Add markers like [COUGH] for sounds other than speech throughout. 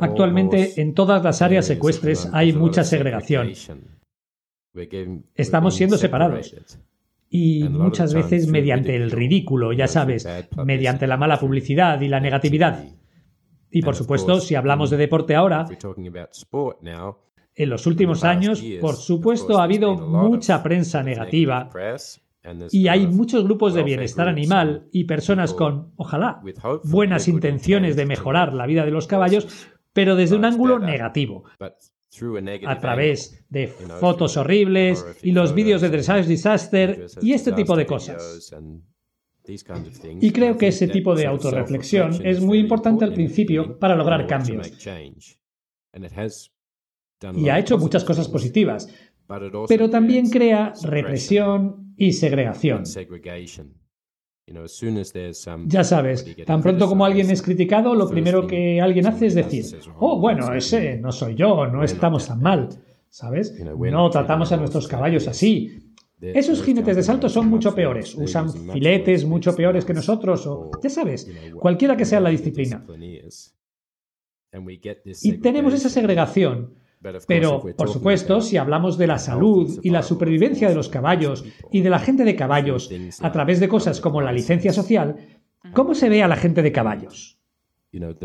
Actualmente en todas las áreas secuestres hay mucha segregación. Estamos siendo separados. Y muchas veces mediante el ridículo, ya sabes, mediante la mala publicidad y la negatividad. Y por supuesto, si hablamos de deporte ahora, en los últimos años, por supuesto, ha habido mucha prensa negativa y hay muchos grupos de bienestar animal y personas con, ojalá, buenas intenciones de mejorar la vida de los caballos, pero desde un ángulo negativo, a través de fotos horribles y los vídeos de dressage disaster y este tipo de cosas. Y creo que ese tipo de autorreflexión es muy importante al principio para lograr cambios. Y ha hecho muchas cosas positivas, pero también crea represión y segregación. Ya sabes, tan pronto como alguien es criticado, lo primero que alguien hace es decir, oh, bueno, ese no soy yo, no estamos tan mal, ¿sabes? No tratamos a nuestros caballos así. Esos jinetes de salto son mucho peores, usan filetes mucho peores que nosotros, o ya sabes, cualquiera que sea la disciplina. Y tenemos esa segregación pero, por supuesto, si hablamos de la salud y la supervivencia de los caballos y de la gente de caballos a través de cosas como la licencia social, ¿cómo se ve a la gente de caballos?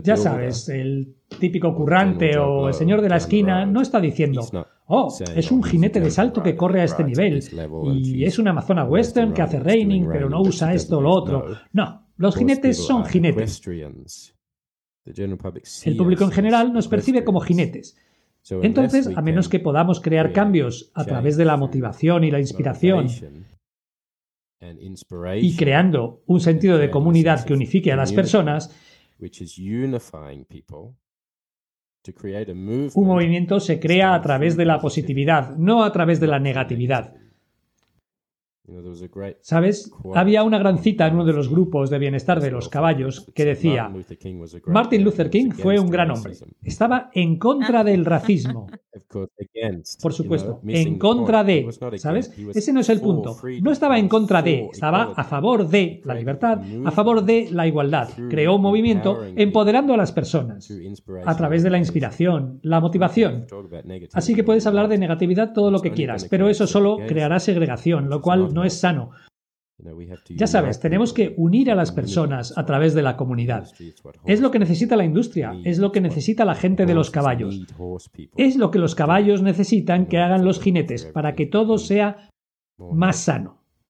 Ya sabes, el típico currante o el señor de la esquina no está diciendo, oh, es un jinete de salto que corre a este nivel y es una amazona western que hace reining pero no usa esto o lo otro. No, los jinetes son jinetes. El público en general nos percibe como jinetes entonces, a menos que podamos crear cambios a través de la motivación y la inspiración y creando un sentido de comunidad que unifique a las personas, un movimiento se crea a través de la positividad, no a través de la negatividad. ¿Sabes? Había una gran cita en uno de los grupos de bienestar de los caballos que decía, Martin Luther King fue un gran hombre. Estaba en contra del racismo. [LAUGHS] Por supuesto, en contra de, ¿sabes? Ese no es el punto. No estaba en contra de, estaba a favor de la libertad, a favor de la igualdad. Creó un movimiento empoderando a las personas a través de la inspiración, la motivación. Así que puedes hablar de negatividad todo lo que quieras, pero eso solo creará segregación, lo cual no es sano. Ya sabes, tenemos que unir a las personas a través de la comunidad. Es lo que necesita la industria, es lo que necesita la gente de los caballos. Es lo que los caballos necesitan que hagan los jinetes para que todo sea más sano.